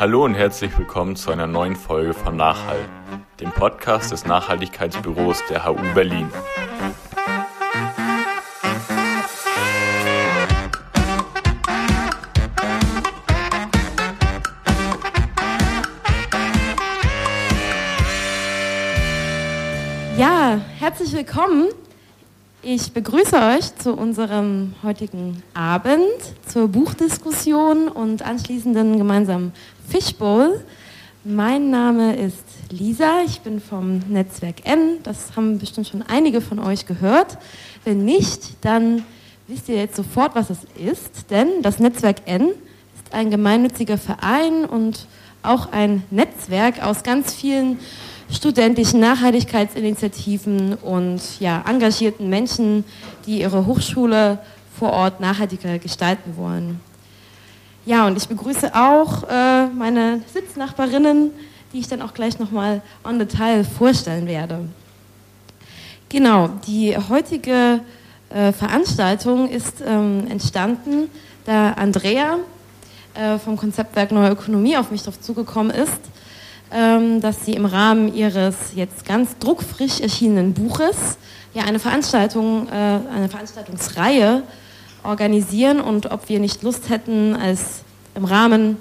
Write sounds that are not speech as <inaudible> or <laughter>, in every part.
Hallo und herzlich willkommen zu einer neuen Folge von Nachhall, dem Podcast des Nachhaltigkeitsbüros der HU Berlin. Ja, herzlich willkommen. Ich begrüße euch zu unserem heutigen Abend, zur Buchdiskussion und anschließenden gemeinsamen Fishbowl. Mein Name ist Lisa, ich bin vom Netzwerk N. Das haben bestimmt schon einige von euch gehört. Wenn nicht, dann wisst ihr jetzt sofort, was es ist, denn das Netzwerk N ist ein gemeinnütziger Verein und auch ein Netzwerk aus ganz vielen studentischen Nachhaltigkeitsinitiativen und ja, engagierten Menschen, die ihre Hochschule vor Ort nachhaltiger gestalten wollen. Ja, und ich begrüße auch äh, meine Sitznachbarinnen, die ich dann auch gleich nochmal on Detail vorstellen werde. Genau, die heutige äh, Veranstaltung ist ähm, entstanden, da Andrea äh, vom Konzeptwerk Neue Ökonomie auf mich darauf zugekommen ist dass sie im Rahmen ihres jetzt ganz druckfrisch erschienenen Buches ja eine Veranstaltung, äh, eine Veranstaltungsreihe organisieren und ob wir nicht Lust hätten, als im Rahmen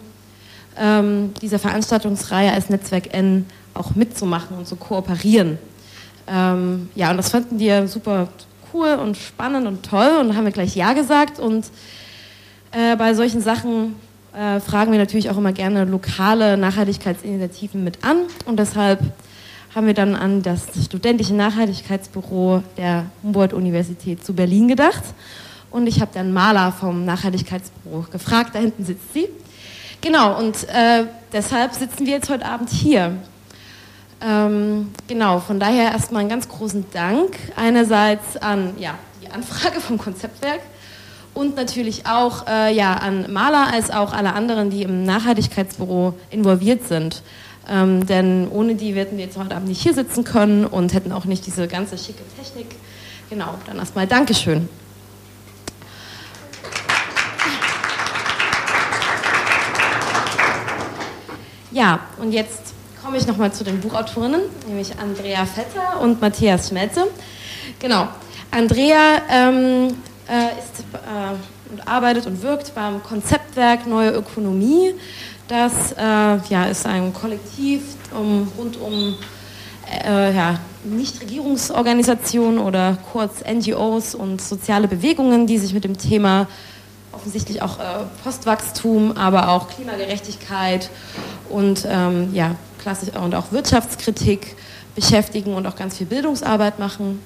ähm, dieser Veranstaltungsreihe als Netzwerk N auch mitzumachen und zu kooperieren. Ähm, ja, und das fanden wir super cool und spannend und toll und haben wir gleich Ja gesagt und äh, bei solchen Sachen äh, fragen wir natürlich auch immer gerne lokale Nachhaltigkeitsinitiativen mit an. Und deshalb haben wir dann an das studentische Nachhaltigkeitsbüro der Humboldt-Universität zu Berlin gedacht. Und ich habe dann Maler vom Nachhaltigkeitsbüro gefragt, da hinten sitzt sie. Genau, und äh, deshalb sitzen wir jetzt heute Abend hier. Ähm, genau, von daher erstmal einen ganz großen Dank einerseits an ja, die Anfrage vom Konzeptwerk und natürlich auch äh, ja, an Maler als auch alle anderen, die im Nachhaltigkeitsbüro involviert sind. Ähm, denn ohne die hätten wir jetzt heute Abend nicht hier sitzen können und hätten auch nicht diese ganze schicke Technik. Genau, dann erstmal Dankeschön. Ja, und jetzt komme ich nochmal zu den Buchautorinnen, nämlich Andrea Vetter und Matthias Schmelze. Genau, Andrea ähm, äh, ist äh, und arbeitet und wirkt beim Konzeptwerk Neue Ökonomie. Das äh, ja, ist ein Kollektiv um, rund um äh, ja, Nichtregierungsorganisationen oder kurz NGOs und soziale Bewegungen, die sich mit dem Thema offensichtlich auch äh, Postwachstum, aber auch Klimagerechtigkeit und, ähm, ja, klassisch, und auch Wirtschaftskritik beschäftigen und auch ganz viel Bildungsarbeit machen.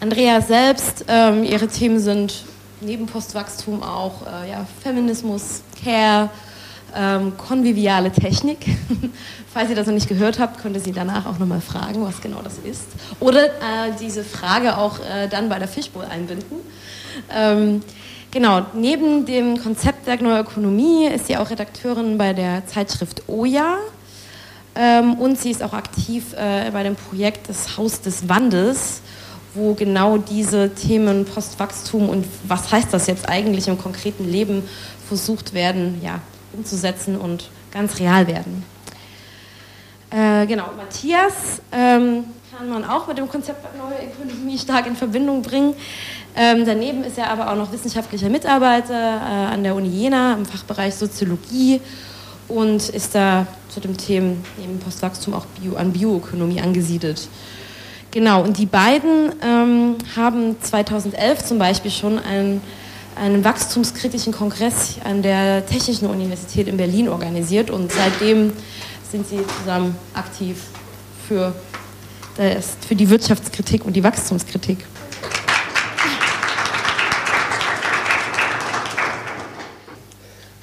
Andrea selbst, ähm, ihre Themen sind neben Postwachstum auch äh, ja, Feminismus, Care, ähm, konviviale Technik. <laughs> Falls ihr das noch nicht gehört habt, könnt ihr sie danach auch nochmal fragen, was genau das ist. Oder äh, diese Frage auch äh, dann bei der Fishbowl einbinden. Ähm, genau, neben dem Konzeptwerk Neue Ökonomie ist sie auch Redakteurin bei der Zeitschrift Oja. Ähm, und sie ist auch aktiv äh, bei dem Projekt Das Haus des Wandels wo genau diese Themen Postwachstum und was heißt das jetzt eigentlich im konkreten Leben versucht werden, ja, umzusetzen und ganz real werden. Äh, genau, Matthias ähm, kann man auch mit dem Konzept Neue Ökonomie stark in Verbindung bringen. Ähm, daneben ist er aber auch noch wissenschaftlicher Mitarbeiter äh, an der Uni Jena im Fachbereich Soziologie und ist da zu dem Thema neben Postwachstum auch Bio, an Bioökonomie angesiedelt. Genau, und die beiden ähm, haben 2011 zum Beispiel schon einen, einen wachstumskritischen Kongress an der Technischen Universität in Berlin organisiert und seitdem sind sie zusammen aktiv für, das, für die Wirtschaftskritik und die Wachstumskritik.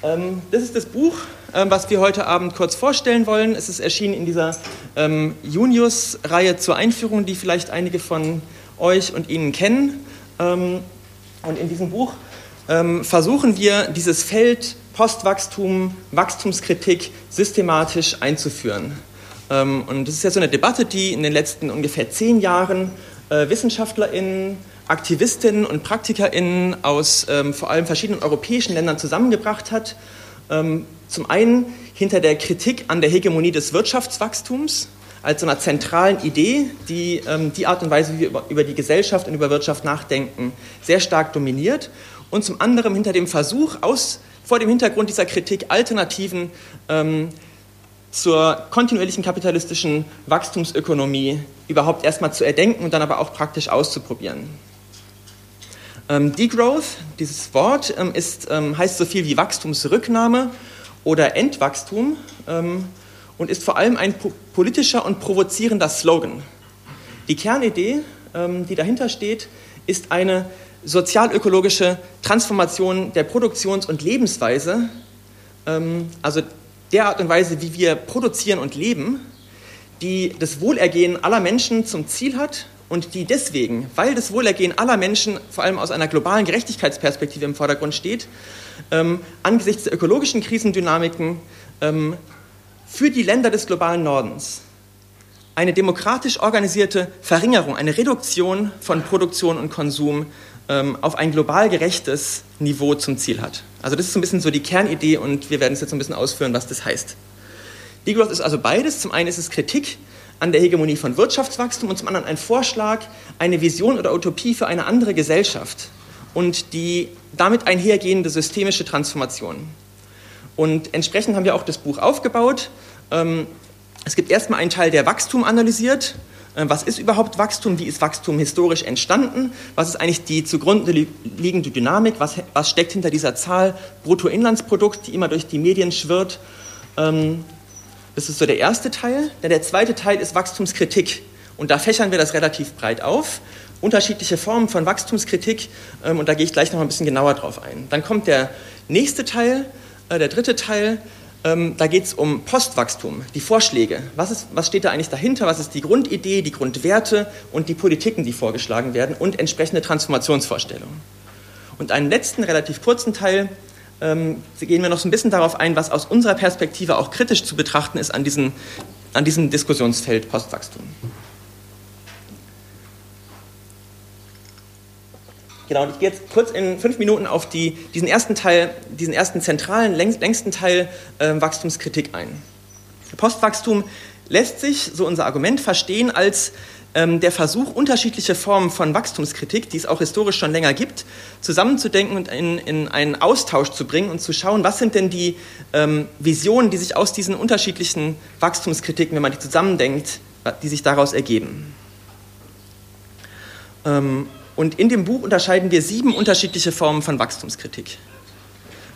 Ähm, das ist das Buch, was wir heute Abend kurz vorstellen wollen. Es ist erschienen in dieser ähm, Junius-Reihe zur Einführung, die vielleicht einige von euch und Ihnen kennen. Ähm, und in diesem Buch ähm, versuchen wir, dieses Feld Postwachstum, Wachstumskritik systematisch einzuführen. Ähm, und das ist ja so eine Debatte, die in den letzten ungefähr zehn Jahren äh, WissenschaftlerInnen, Aktivistinnen und PraktikerInnen aus ähm, vor allem verschiedenen europäischen Ländern zusammengebracht hat. Ähm, zum einen hinter der Kritik an der Hegemonie des Wirtschaftswachstums als so einer zentralen Idee, die ähm, die Art und Weise, wie wir über, die Gesellschaft und über Wirtschaft nachdenken, sehr stark dominiert. Und zum anderen hinter dem Versuch, aus, vor dem Hintergrund dieser Kritik Alternativen ähm, zur kontinuierlichen kapitalistischen Wachstumsökonomie überhaupt erstmal zu erdenken und dann aber auch praktisch auszuprobieren. Ähm, Degrowth, dieses Wort, ähm, ist, ähm, heißt so viel wie Wachstumsrücknahme oder Entwachstum ähm, und ist vor allem ein po politischer und provozierender Slogan. Die Kernidee, ähm, die dahinter steht, ist eine sozialökologische Transformation der Produktions- und Lebensweise, ähm, also der Art und Weise, wie wir produzieren und leben, die das Wohlergehen aller Menschen zum Ziel hat und die deswegen, weil das Wohlergehen aller Menschen vor allem aus einer globalen Gerechtigkeitsperspektive im Vordergrund steht, ähm, angesichts der ökologischen Krisendynamiken ähm, für die Länder des globalen Nordens eine demokratisch organisierte Verringerung, eine Reduktion von Produktion und Konsum ähm, auf ein global gerechtes Niveau zum Ziel hat. Also das ist so ein bisschen so die Kernidee und wir werden es jetzt so ein bisschen ausführen, was das heißt. Degrowth ist also beides. Zum einen ist es Kritik an der Hegemonie von Wirtschaftswachstum und zum anderen ein Vorschlag, eine Vision oder Utopie für eine andere Gesellschaft und die damit einhergehende systemische Transformation. Und entsprechend haben wir auch das Buch aufgebaut. Ähm, es gibt erstmal einen Teil, der Wachstum analysiert. Äh, was ist überhaupt Wachstum? Wie ist Wachstum historisch entstanden? Was ist eigentlich die zugrunde liegende Dynamik? Was, was steckt hinter dieser Zahl Bruttoinlandsprodukt, die immer durch die Medien schwirrt? Ähm, das ist so der erste Teil. Der zweite Teil ist Wachstumskritik. Und da fächern wir das relativ breit auf. Unterschiedliche Formen von Wachstumskritik. Ähm, und da gehe ich gleich noch ein bisschen genauer drauf ein. Dann kommt der nächste Teil, äh, der dritte Teil. Ähm, da geht es um Postwachstum, die Vorschläge. Was, ist, was steht da eigentlich dahinter? Was ist die Grundidee, die Grundwerte und die Politiken, die vorgeschlagen werden und entsprechende Transformationsvorstellungen. Und einen letzten, relativ kurzen Teil ähm, gehen wir noch so ein bisschen darauf ein, was aus unserer Perspektive auch kritisch zu betrachten ist an, diesen, an diesem Diskussionsfeld Postwachstum. Genau, und ich gehe jetzt kurz in fünf Minuten auf die, diesen ersten Teil, diesen ersten zentralen, längsten Teil äh, Wachstumskritik ein. Postwachstum lässt sich, so unser Argument, verstehen als ähm, der Versuch, unterschiedliche Formen von Wachstumskritik, die es auch historisch schon länger gibt, zusammenzudenken und in, in einen Austausch zu bringen und zu schauen, was sind denn die ähm, Visionen, die sich aus diesen unterschiedlichen Wachstumskritiken, wenn man die zusammendenkt, die sich daraus ergeben. Ähm, und in dem Buch unterscheiden wir sieben unterschiedliche Formen von Wachstumskritik.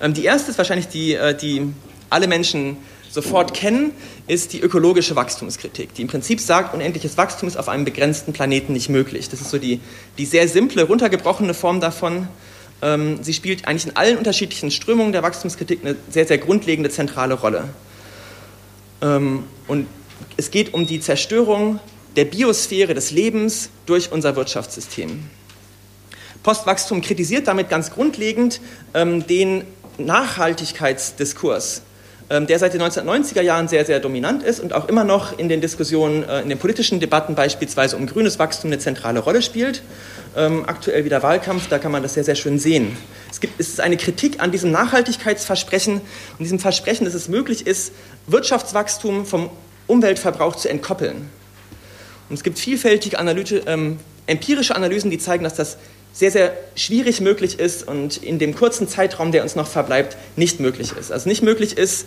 Ähm, die erste ist wahrscheinlich die, äh, die alle Menschen sofort kennen, ist die ökologische Wachstumskritik, die im Prinzip sagt, unendliches Wachstum ist auf einem begrenzten Planeten nicht möglich. Das ist so die, die sehr simple, runtergebrochene Form davon. Ähm, sie spielt eigentlich in allen unterschiedlichen Strömungen der Wachstumskritik eine sehr, sehr grundlegende zentrale Rolle. Ähm, und es geht um die Zerstörung der Biosphäre des Lebens durch unser Wirtschaftssystem. Postwachstum kritisiert damit ganz grundlegend ähm, den Nachhaltigkeitsdiskurs, der seit den 1990er Jahren sehr, sehr dominant ist und auch immer noch in den Diskussionen, äh, in den politischen Debatten beispielsweise um grünes Wachstum eine zentrale Rolle spielt. Ähm, aktuell wieder Wahlkampf, da kann man das sehr, sehr schön sehen. Es, gibt, es ist eine Kritik an diesem Nachhaltigkeitsversprechen und diesem Versprechen, dass es möglich ist, Wirtschaftswachstum vom Umweltverbrauch zu entkoppeln. Und es gibt vielfältige Analyse, ähm, empirische Analysen, die zeigen, dass das sehr, sehr schwierig möglich ist und in dem kurzen Zeitraum, der uns noch verbleibt, nicht möglich ist. Also nicht möglich ist,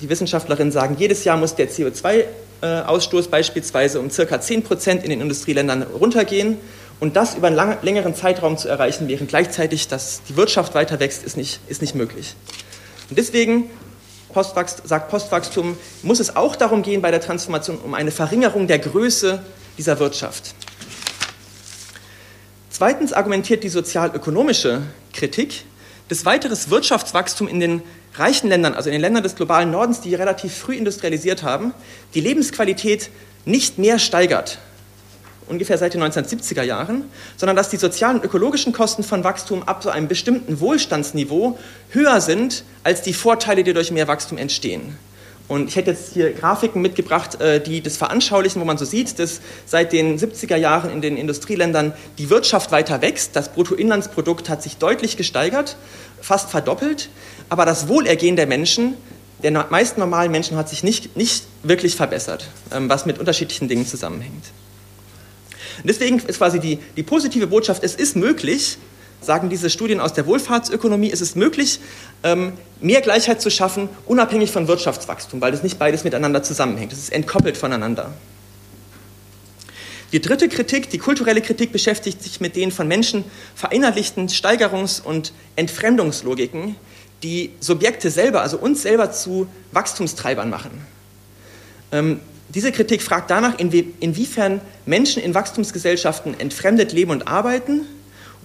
die Wissenschaftlerinnen sagen, jedes Jahr muss der CO2-Ausstoß beispielsweise um circa 10 Prozent in den Industrieländern runtergehen. Und das über einen lang, längeren Zeitraum zu erreichen, während gleichzeitig dass die Wirtschaft weiter wächst, ist nicht, ist nicht möglich. Und deswegen Postwachst, sagt Postwachstum, muss es auch darum gehen bei der Transformation um eine Verringerung der Größe dieser Wirtschaft. Zweitens argumentiert die sozialökonomische Kritik, dass weiteres Wirtschaftswachstum in den reichen Ländern, also in den Ländern des globalen Nordens, die relativ früh industrialisiert haben, die Lebensqualität nicht mehr steigert, ungefähr seit den 1970er Jahren, sondern dass die sozialen und ökologischen Kosten von Wachstum ab so einem bestimmten Wohlstandsniveau höher sind als die Vorteile, die durch mehr Wachstum entstehen. Und ich hätte jetzt hier Grafiken mitgebracht, äh, die das veranschaulichen, wo man so sieht, dass seit den 70er Jahren in den Industrieländern die Wirtschaft weiter wächst. Das Bruttoinlandsprodukt hat sich deutlich gesteigert, fast verdoppelt. Aber das Wohlergehen der Menschen der meisten normalen Menschen hat sich nicht, nicht wirklich verbessert, ähm, was mit unterschiedlichen Dingen zusammenhängt. Und deswegen ist quasi die, die positive Botschaft, es ist möglich, sagen diese Studien aus der Wohlfahrtsökonomie, es ist möglich, ähm, mehr Gleichheit zu schaffen, unabhängig von Wirtschaftswachstum, weil das nicht beides miteinander zusammenhängt. Es ist entkoppelt voneinander. Die dritte Kritik, die kulturelle Kritik, beschäftigt sich mit den von Menschen verinnerlichten Steigerungs- und Entfremdungslogiken, die Subjekte selber, also uns selber zu Wachstumstreibern machen. Ähm, diese Kritik fragt danach, inwie inwiefern Menschen in Wachstumsgesellschaften entfremdet leben und arbeiten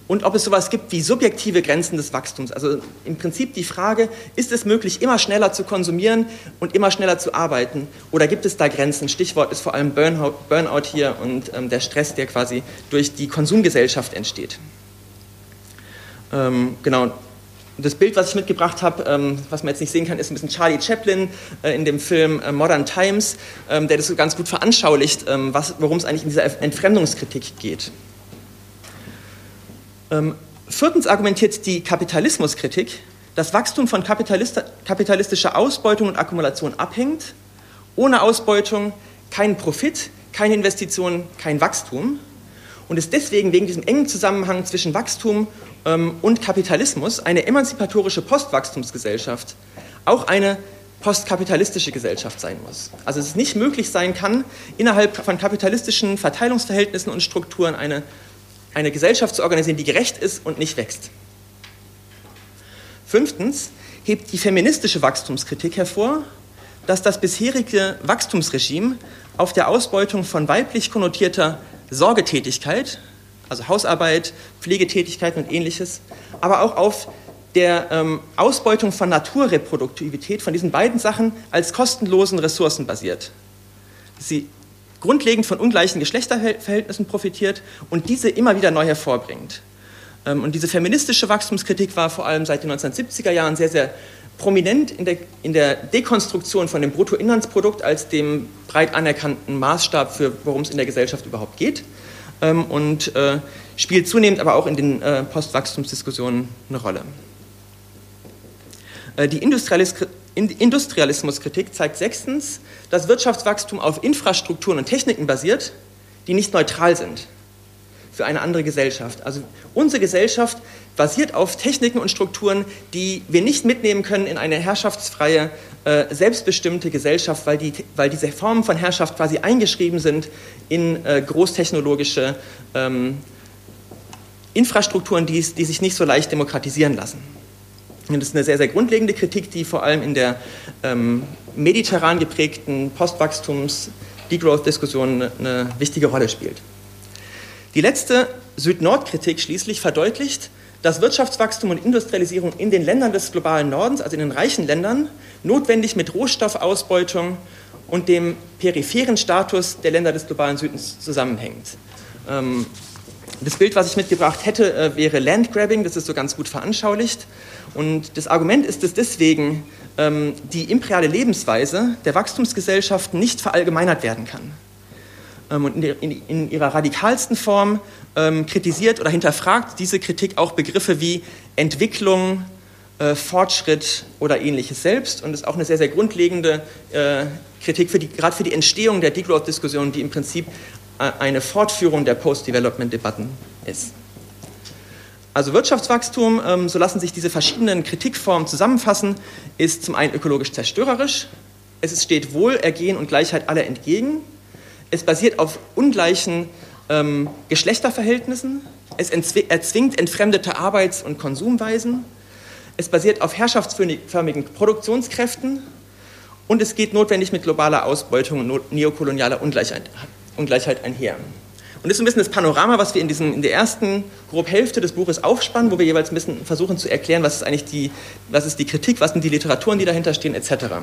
und ob es sowas gibt wie subjektive Grenzen des Wachstums. Also im Prinzip die Frage, ist es möglich, immer schneller zu konsumieren und immer schneller zu arbeiten oder gibt es da Grenzen? Stichwort ist vor allem Burnout, Burnout hier und ähm, der Stress, der quasi durch die Konsumgesellschaft entsteht. Ähm, genau, das Bild, was ich mitgebracht habe, ähm, was man jetzt nicht sehen kann, ist ein bisschen Charlie Chaplin äh, in dem Film äh, Modern Times, ähm, der das so ganz gut veranschaulicht, ähm, worum es eigentlich in dieser Entfremdungskritik geht. Ähm, viertens argumentiert die Kapitalismuskritik, dass Wachstum von Kapitalist kapitalistischer Ausbeutung und Akkumulation abhängt. Ohne Ausbeutung kein Profit, keine Investitionen, kein Wachstum. Und es deswegen wegen diesem engen Zusammenhang zwischen Wachstum ähm, und Kapitalismus eine emanzipatorische Postwachstumsgesellschaft auch eine postkapitalistische Gesellschaft sein muss. Also es nicht möglich sein kann, innerhalb von kapitalistischen Verteilungsverhältnissen und Strukturen eine, eine Gesellschaft zu organisieren, die gerecht ist und nicht wächst. Fünftens hebt die feministische Wachstumskritik hervor, dass das bisherige Wachstumsregime auf der Ausbeutung von weiblich konnotierter Sorgetätigkeit, also Hausarbeit, Pflegetätigkeiten und ähnliches, aber auch auf der ähm, Ausbeutung von Naturreproduktivität, von diesen beiden Sachen als kostenlosen Ressourcen basiert. Sie grundlegend von ungleichen Geschlechterverhältnissen profitiert und diese immer wieder neu hervorbringt. Ähm, und diese feministische Wachstumskritik war vor allem seit den 1970er Jahren sehr, sehr prominent in der, in der Dekonstruktion von dem Bruttoinlandsprodukt als dem breit anerkannten Maßstab für, worum es in der Gesellschaft überhaupt geht ähm, und äh, spielt zunehmend aber auch in den äh, Postwachstumsdiskussionen eine Rolle. Äh, die Industrialis Industrialismuskritik zeigt sechstens, dass Wirtschaftswachstum auf Infrastrukturen und Techniken basiert, die nicht neutral sind für eine andere Gesellschaft. Also unsere Gesellschaft basiert auf Techniken und Strukturen, die wir nicht mitnehmen können in eine herrschaftsfreie, äh, selbstbestimmte Gesellschaft, weil, die, weil diese Formen von Herrschaft quasi eingeschrieben sind in äh, großtechnologische ähm, Infrastrukturen, die, die sich nicht so leicht demokratisieren lassen. Das ist eine sehr, sehr grundlegende Kritik, die vor allem in der ähm, mediterran geprägten Postwachstums-Degrowth-Diskussion eine, eine wichtige Rolle spielt. Die letzte Süd-Nord-Kritik schließlich verdeutlicht, dass Wirtschaftswachstum und Industrialisierung in den Ländern des globalen Nordens, also in den reichen Ländern, notwendig mit Rohstoffausbeutung und dem peripheren Status der Länder des globalen Südens zusammenhängt. Ähm, das Bild, was ich mitgebracht hätte, äh, wäre Landgrabbing, das ist so ganz gut veranschaulicht. Und das Argument ist, dass deswegen ähm, die imperiale Lebensweise der Wachstumsgesellschaften nicht verallgemeinert werden kann. Ähm, und in, ihrer radikalsten Form ähm, kritisiert oder hinterfragt diese Kritik auch Begriffe wie Entwicklung, äh, Fortschritt oder ähnliches selbst und ist auch eine sehr, sehr grundlegende äh, Kritik, für die, gerade für die Entstehung der Degrowth-Diskussion, die im Prinzip äh, eine Fortführung der Post-Development-Debatten ist. Also Wirtschaftswachstum, ähm, so lassen sich diese verschiedenen Kritikformen zusammenfassen, ist zum einen ökologisch zerstörerisch, es steht Wohlergehen und Gleichheit aller entgegen, es basiert auf ungleichen ähm, Geschlechterverhältnissen. Es erzwingt entfremdete Arbeits- und Konsumweisen. Es basiert auf herrschaftsförmigen Produktionskräften. Und es geht notwendig mit globaler Ausbeutung und neokolonialer Ungleichheit, Ungleichheit einher. Und das ist ein bisschen das Panorama, was wir in, diesem, in der ersten grob Hälfte des Buches aufspannen, wo wir jeweils ein bisschen versuchen zu erklären, was ist eigentlich die, was ist die Kritik, was sind die Literaturen, die dahinter stehen, etc.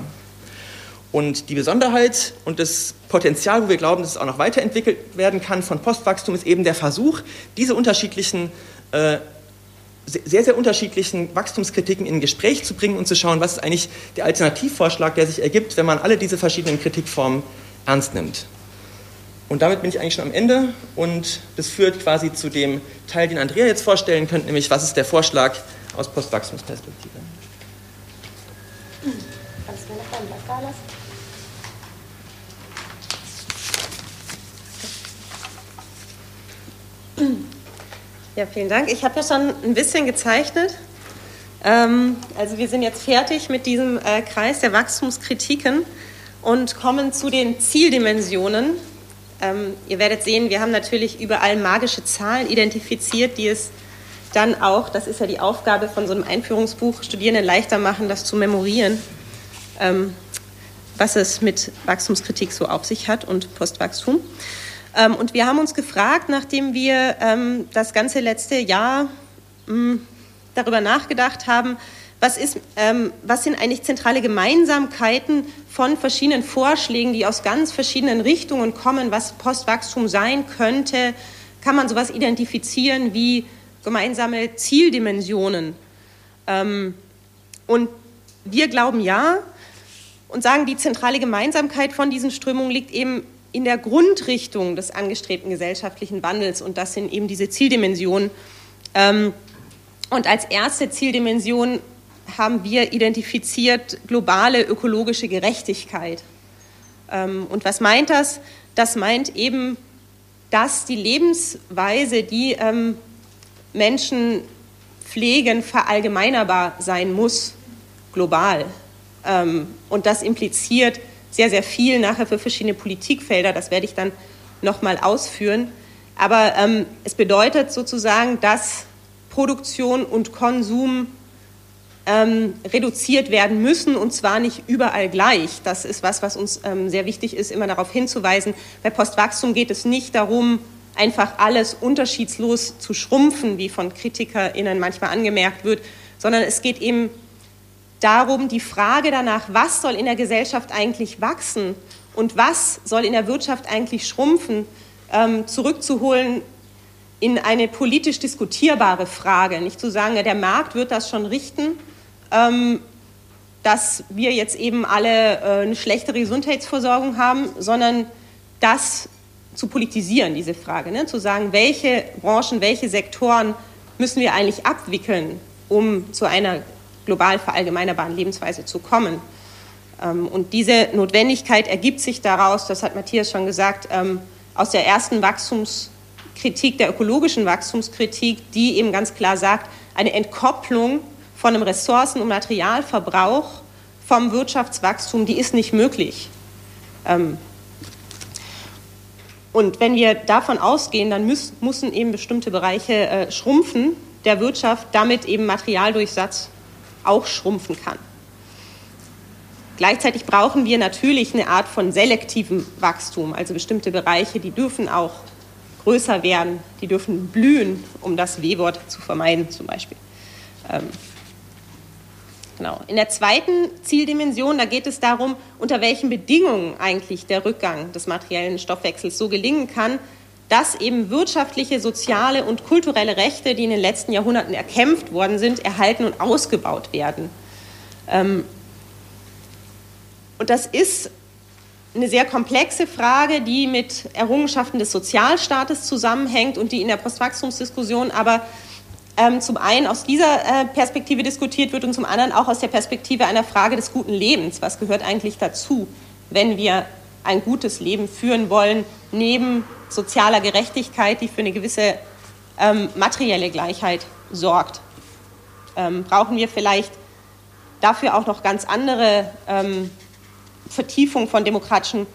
Und die Besonderheit und das Potenzial, wo wir glauben, dass es auch noch weiterentwickelt werden kann von Postwachstum, ist eben der Versuch, diese unterschiedlichen, äh, sehr, sehr unterschiedlichen Wachstumskritiken in Gespräch zu bringen und zu schauen, was ist eigentlich der Alternativvorschlag, der sich ergibt, wenn man alle diese verschiedenen Kritikformen ernst nimmt. Und damit bin ich eigentlich schon am Ende und das führt quasi zu dem Teil, den Andrea jetzt vorstellen könnte, nämlich was ist der Vorschlag aus Postwachstumsperspektive. Ja, vielen Dank. Ich habe ja schon ein bisschen gezeichnet. Ähm, also wir sind jetzt fertig mit diesem äh, Kreis der Wachstumskritiken und kommen zu den Zieldimensionen. Ähm, ihr werdet sehen, wir haben natürlich überall magische Zahlen identifiziert, die es dann auch, das ist ja die Aufgabe von so einem Einführungsbuch, Studierenden leichter machen, das zu memorieren, ähm, was es mit Wachstumskritik so auf sich hat und Postwachstum. Ähm, und wir haben uns gefragt, nachdem wir ähm, das ganze letzte Jahr mh, hm, darüber nachgedacht haben, was, ist, ähm, was sind eigentlich zentrale Gemeinsamkeiten von verschiedenen Vorschlägen, die aus ganz verschiedenen Richtungen kommen, was Postwachstum sein könnte? Kann man sowas identifizieren wie gemeinsame Zieldimensionen? Ähm, und wir glauben ja und sagen, die zentrale Gemeinsamkeit von diesen Strömungen liegt eben in der Grundrichtung des angestrebten gesellschaftlichen Wandels und das sind eben diese Zieldimensionen. Ähm, und als erste Zieldimension haben wir identifiziert globale ökologische Gerechtigkeit. Ähm, und was meint das? Das meint eben, dass die Lebensweise, die ähm, Menschen pflegen, verallgemeinerbar sein muss, global. Ähm, und das impliziert sehr, sehr viel nachher für verschiedene Politikfelder. Das werde ich dann nochmal ausführen. Aber es bedeutet sozusagen, dass Produktion und Konsum ähm, reduziert werden müssen und zwar nicht überall gleich. Das ist was, was uns ähm, sehr wichtig ist, immer darauf hinzuweisen. Bei Postwachstum geht es nicht darum, einfach alles unterschiedslos zu schrumpfen, wie von KritikerInnen manchmal angemerkt wird, sondern es geht eben darum, die Frage danach, was soll in der Gesellschaft eigentlich wachsen und was soll in der Wirtschaft eigentlich schrumpfen, ähm, zurückzuholen in eine politisch diskutierbare Frage. Nicht zu sagen, der Markt wird das schon richten, dass wir jetzt eben alle äh, eine schlechtere Gesundheitsversorgung haben, sondern das zu politisieren, diese Frage, ne? zu sagen, welche Branchen, welche Sektoren müssen wir eigentlich abwickeln, um zu einer global verallgemeinerbaren Lebensweise zu kommen. Ähm, und diese Notwendigkeit ergibt sich daraus, das hat Matthias schon gesagt, ähm, aus der ersten Wachstumskritik, der ökologischen Wachstumskritik, die eben ganz klar sagt, eine Entkopplung von einem Ressourcen- und Materialverbrauch vom Wirtschaftswachstum, die ist nicht möglich. Ähm, und wenn wir davon ausgehen, dann müssen, müssen eben bestimmte Bereiche äh, schrumpfen der Wirtschaft, damit eben Materialdurchsatz auch schrumpfen kann. Gleichzeitig brauchen wir natürlich eine Art von selektivem Wachstum, also bestimmte Bereiche, die dürfen auch größer werden, die dürfen blühen, um das W-Wort zu vermeiden zum Beispiel. Genau. In der zweiten Zieldimension, da geht es darum, unter welchen Bedingungen eigentlich der Rückgang des materiellen Stoffwechsels so gelingen kann, dass eben wirtschaftliche, soziale und kulturelle Rechte, die in den letzten Jahrhunderten erkämpft worden sind, erhalten und ausgebaut werden. Ähm, und das ist eine sehr komplexe Frage, die mit Errungenschaften des Sozialstaates zusammenhängt und die in der Postwachstumsdiskussion aber ähm, zum einen aus dieser äh, Perspektive diskutiert wird und zum anderen auch aus der Perspektive einer Frage des guten Lebens. Was gehört eigentlich dazu, wenn wir ein gutes Leben führen wollen, neben sozialer Gerechtigkeit, die für eine gewisse ähm, materielle Gleichheit sorgt? Ähm, brauchen wir vielleicht dafür auch noch ganz andere ähm, Vertiefung von demokratischen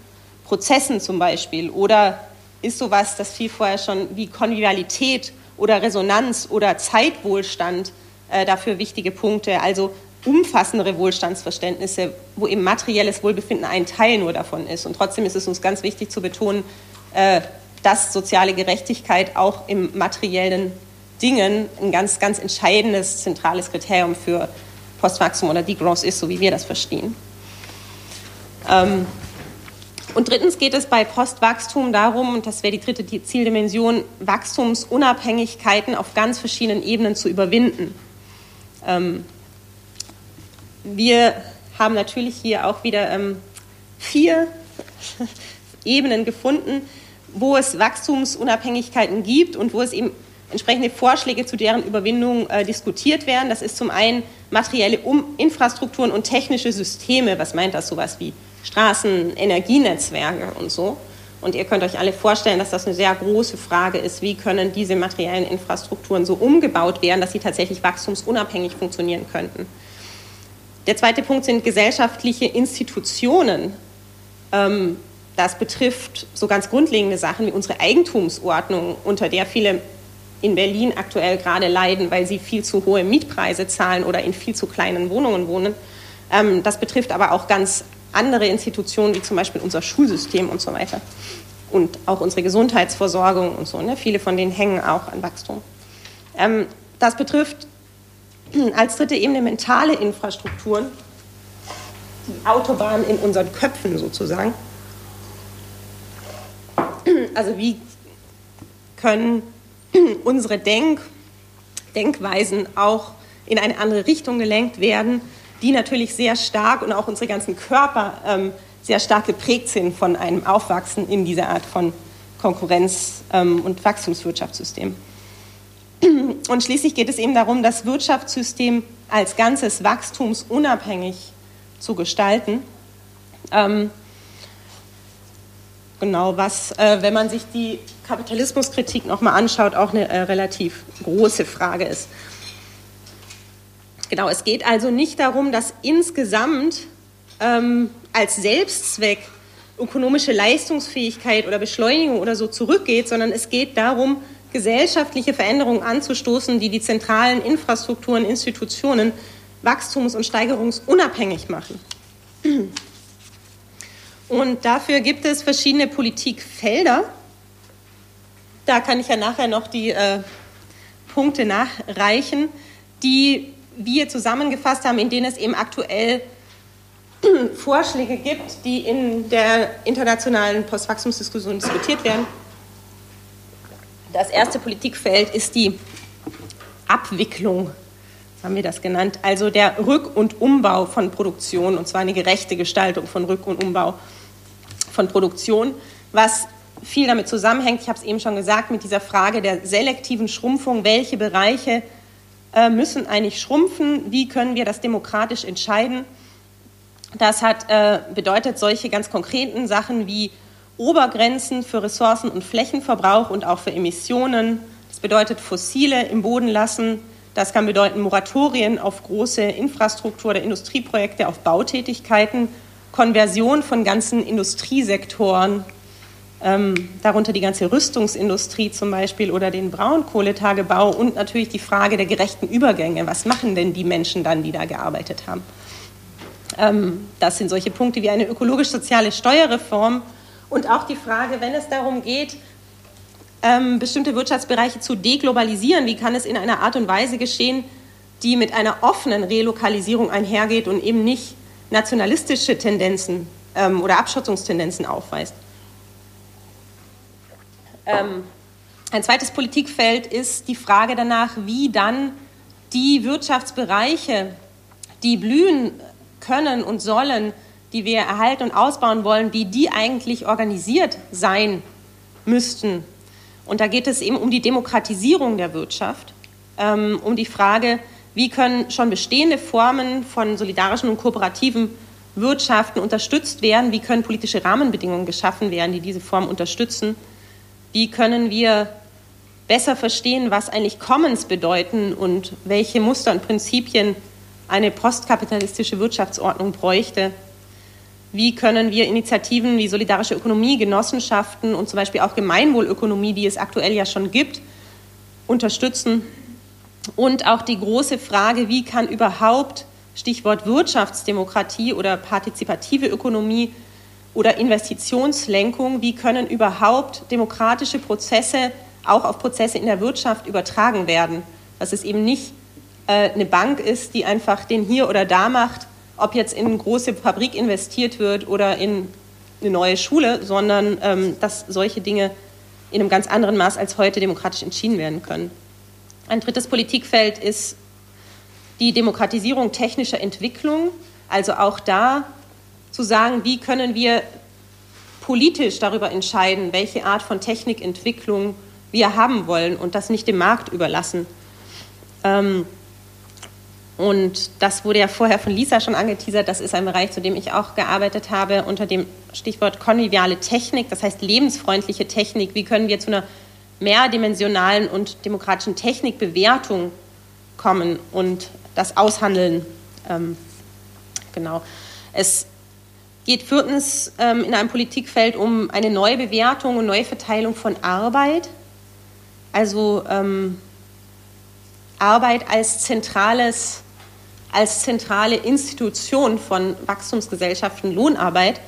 Prozessen zum Beispiel? Oder ist sowas, das fiel vorher schon, wie Konvivialität oder Resonanz oder Zeitwohlstand äh, dafür wichtige Punkte, also umfassendere Wohlstandsverständnisse, wo eben materielles Wohlbefinden ein Teil nur davon ist. Und trotzdem ist es uns ganz wichtig zu betonen, äh, dass soziale Gerechtigkeit auch im materiellen Dingen ein ganz, ganz entscheidendes, zentrales Kriterium für Postwachstum oder Degrowth ist, so wie wir das verstehen. Ähm, und drittens geht es bei Postwachstum darum, und das wäre die dritte Zieldimension, Wachstumsunabhängigkeiten auf ganz verschiedenen Ebenen zu überwinden. Ähm, wir haben natürlich hier auch wieder ähm, vier <laughs> Ebenen gefunden, wo es Wachstumsunabhängigkeiten gibt und wo es eben entsprechende Vorschläge zu deren Überwindung äh, diskutiert werden. Das ist zum einen materielle um Infrastrukturen und technische Systeme. Was meint das? Sowas wie Straßen, Energienetzwerke und so. Und ihr könnt euch alle vorstellen, dass das eine sehr große Frage ist, wie können diese materiellen Infrastrukturen so umgebaut werden, dass sie tatsächlich wachstumsunabhängig funktionieren könnten. Der zweite Punkt sind gesellschaftliche Institutionen. Ähm, das betrifft so ganz grundlegende Sachen wie unsere Eigentumsordnung, unter der viele in Berlin aktuell gerade leiden, weil sie viel zu hohe Mietpreise zahlen oder in viel zu kleinen Wohnungen wohnen. Ähm, das betrifft aber auch ganz andere Institutionen, wie zum Beispiel unser Schulsystem und so weiter. Und auch unsere Gesundheitsversorgung und so. Ne? Viele von denen hängen auch an Wachstum. Ähm, das betrifft als dritte Ebene mentale Infrastrukturen, die Autobahn in unseren Köpfen sozusagen. Also wie können unsere Denk Denkweisen auch in eine andere Richtung gelenkt werden, die natürlich sehr stark und auch unsere ganzen Körper ähm, sehr stark geprägt sind von einem Aufwachsen in dieser Art von Konkurrenz- ähm, und Wachstumswirtschaftssystem. <clears throat> Und schließlich geht es eben darum, das Wirtschaftssystem als Ganzes wachstumsunabhängig zu gestalten. Ähm, genau, was, äh, wenn man sich die Kapitalismuskritik nochmal anschaut, auch eine äh, relativ große Frage ist. Genau, es geht also nicht darum, dass insgesamt ähm, als Selbstzweck ökonomische Leistungsfähigkeit oder Beschleunigung oder so zurückgeht, sondern es geht darum, gesellschaftliche Veränderungen anzustoßen, die die zentralen Infrastrukturen, Institutionen wachstums- und steigerungsunabhängig machen. Und dafür gibt es verschiedene Politikfelder. Da kann ich ja nachher noch die äh, Punkte nachreichen, die wir zusammengefasst haben, in denen es eben aktuell <clears throat> Vorschläge gibt, die in der internationalen Postwachstumsdiskussion diskutiert werden. Das erste Politikfeld ist die Abwicklung, haben wir das genannt, also der Rück- und Umbau von Produktion, und zwar eine gerechte Gestaltung von Rück- und Umbau von Produktion, was viel damit zusammenhängt, ich habe es eben schon gesagt, mit dieser Frage der selektiven Schrumpfung, welche Bereiche äh, müssen eigentlich schrumpfen, wie können wir das demokratisch entscheiden. Das hat, äh, bedeutet solche ganz konkreten Sachen wie Obergrenzen für Ressourcen- und Flächenverbrauch und auch für Emissionen. Das bedeutet fossile im Boden lassen. Das kann bedeuten Moratorien auf große Infrastruktur- oder Industrieprojekte, auf Bautätigkeiten, Konversion von ganzen Industriesektoren, ähm, darunter die ganze Rüstungsindustrie zum Beispiel oder den Braunkohletagebau und natürlich die Frage der gerechten Übergänge. Was machen denn die Menschen dann, die da gearbeitet haben? Ähm, das sind solche Punkte wie eine ökologisch-soziale Steuerreform und auch die Frage, wenn es darum geht, ähm, bestimmte Wirtschaftsbereiche zu deglobalisieren, wie kann es in einer Art und Weise geschehen, die mit einer offenen Relokalisierung einhergeht und eben nicht nationalistische Tendenzen ähm, oder Abschottungstendenzen aufweist. Ähm, ein zweites Politikfeld ist die Frage danach, wie dann die Wirtschaftsbereiche, die blühen können und sollen, die wir erhalten und ausbauen wollen, wie die eigentlich organisiert sein müssten. Und da geht es eben um die Demokratisierung der Wirtschaft, ähm, um die Frage, wie können schon bestehende Formen von solidarischen und kooperativen Wirtschaften unterstützt werden, wie können politische Rahmenbedingungen geschaffen werden, die diese Form unterstützen, wie können wir besser verstehen, was eigentlich Commons bedeuten und welche Muster und Prinzipien eine postkapitalistische Wirtschaftsordnung bräuchte. Wie können wir Initiativen wie solidarische Ökonomie, Genossenschaften und zum Beispiel auch Gemeinwohlökonomie, die es aktuell ja schon gibt, unterstützen? Und auch die große Frage, wie kann überhaupt Stichwort Wirtschaftsdemokratie oder partizipative Ökonomie oder Investitionslenkung, wie können überhaupt demokratische Prozesse auch auf Prozesse in der Wirtschaft übertragen werden? Dass es eben nicht äh, eine Bank ist, die einfach den hier oder da macht, ob jetzt in eine große Fabrik investiert wird oder in eine neue Schule, sondern ähm, dass solche Dinge in einem ganz anderen Maß als heute demokratisch entschieden werden können. Ein drittes Politikfeld ist die Demokratisierung technischer Entwicklung, also auch da zu sagen, wie können wir politisch darüber entscheiden, welche Art von Technikentwicklung wir haben wollen und das nicht dem Markt überlassen. Ähm, und das wurde ja vorher von Lisa schon angeteasert. Das ist ein Bereich, zu dem ich auch gearbeitet habe, unter dem Stichwort konviviale Technik, das heißt lebensfreundliche Technik. Wie können wir zu einer mehrdimensionalen und demokratischen Technikbewertung kommen und das aushandeln? Ähm, genau. Es geht viertens ähm, in einem Politikfeld um eine neue Bewertung und neue Verteilung von Arbeit. Also ähm, Arbeit als zentrales als zentrale Institution von Wachstumsgesellschaften Lohnarbeit,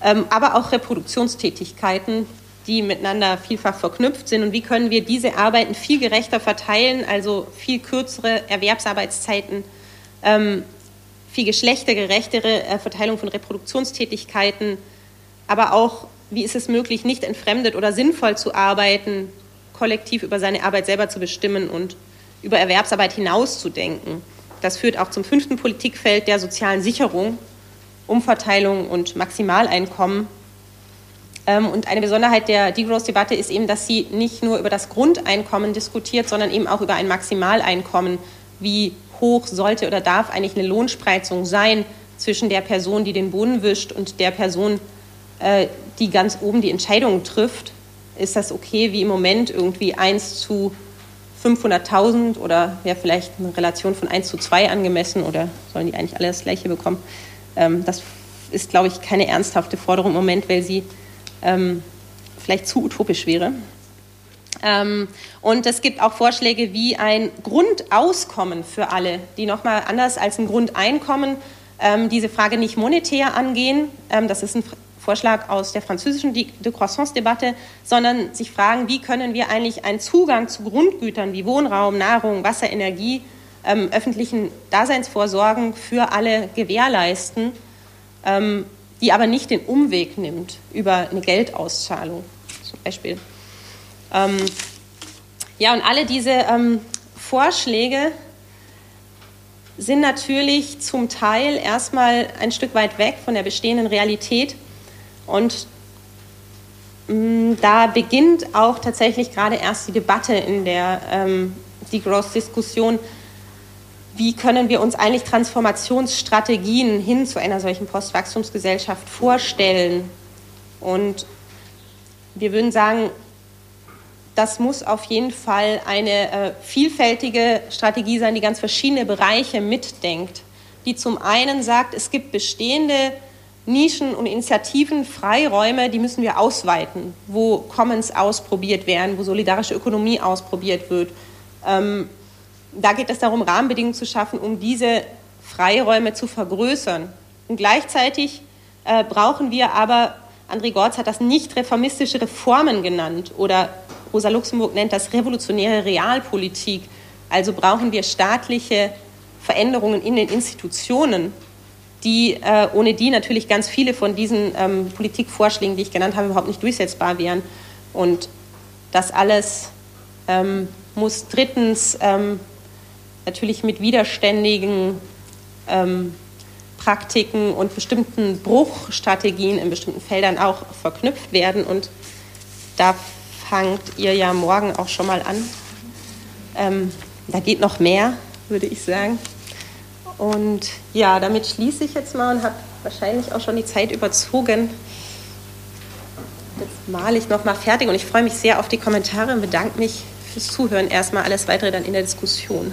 ähm, aber auch Reproduktionstätigkeiten, die miteinander vielfach verknüpft sind. Und wie können wir diese Arbeiten viel gerechter verteilen, also viel kürzere Erwerbsarbeitszeiten, ähm, viel geschlechtergerechtere äh, Verteilung von Reproduktionstätigkeiten, aber auch, wie ist es möglich, nicht entfremdet oder sinnvoll zu arbeiten, kollektiv über seine Arbeit selber zu bestimmen und über Erwerbsarbeit hinauszudenken. Das führt auch zum fünften Politikfeld der sozialen Sicherung, Umverteilung und Maximaleinkommen. Ähm, und eine Besonderheit der Degrowth-Debatte ist eben, dass sie nicht nur über das Grundeinkommen diskutiert, sondern eben auch über ein Maximaleinkommen. Wie hoch sollte oder darf eigentlich eine Lohnspreizung sein zwischen der Person, die den Boden wischt und der Person, äh, die ganz oben die Entscheidungen trifft? Ist das okay, wie im Moment irgendwie 1 zu 500.000 oder wäre vielleicht eine Relation von 1 zu 2 angemessen oder sollen die eigentlich alle das Gleiche bekommen? Ähm, das ist, glaube ich, keine ernsthafte Forderung im Moment, weil sie ähm, vielleicht zu utopisch wäre. Ähm, und es gibt auch Vorschläge wie ein Grundauskommen für alle, die nochmal anders als ein Grundeinkommen ähm, diese Frage nicht monetär angehen. Ähm, das ist ein Vorschlag aus der französischen De Croissance-Debatte, sondern sich fragen, wie können wir eigentlich einen Zugang zu Grundgütern wie Wohnraum, Nahrung, Wasser, Energie, ähm, öffentlichen Daseinsvorsorgen für alle gewährleisten, ähm, die aber nicht den Umweg nimmt über eine Geldauszahlung zum Beispiel. Ähm, ja, und alle diese ähm, Vorschläge sind natürlich zum Teil erstmal ein Stück weit weg von der bestehenden Realität und mh, mm, da beginnt auch tatsächlich gerade erst die Debatte in der ähm, Degrowth-Diskussion. Wie können wir uns eigentlich Transformationsstrategien hin zu einer solchen Postwachstumsgesellschaft vorstellen? Und wir würden sagen, das muss auf jeden Fall eine äh, vielfältige Strategie sein, die ganz verschiedene Bereiche mitdenkt, die zum einen sagt, es gibt bestehende Nischen und Initiativen, Freiräume, die müssen wir ausweiten, wo Commons ausprobiert werden, wo solidarische Ökonomie ausprobiert wird. Ähm, da geht es darum, Rahmenbedingungen zu schaffen, um diese Freiräume zu vergrößern. Und gleichzeitig äh, brauchen wir aber, André Gorz hat das nicht reformistische Reformen genannt oder Rosa Luxemburg nennt das revolutionäre Realpolitik. Also brauchen wir staatliche Veränderungen in den Institutionen, die äh, ohne die natürlich ganz viele von diesen ähm, Politikvorschlägen, die ich genannt habe, überhaupt nicht durchsetzbar wären. Und das alles ähm, muss drittens ähm, natürlich mit widerständigen ähm, Praktiken und bestimmten Bruchstrategien in bestimmten Feldern auch verknüpft werden. Und da fangt ihr ja morgen auch schon mal an. Ähm, da geht noch mehr, würde ich sagen. Und ja, damit schließe ich jetzt mal und habe wahrscheinlich auch schon die Zeit überzogen. Jetzt male ich noch mal fertig und ich freue mich sehr auf die Kommentare und bedanke mich fürs Zuhören erstmal. Alles weitere dann in der Diskussion.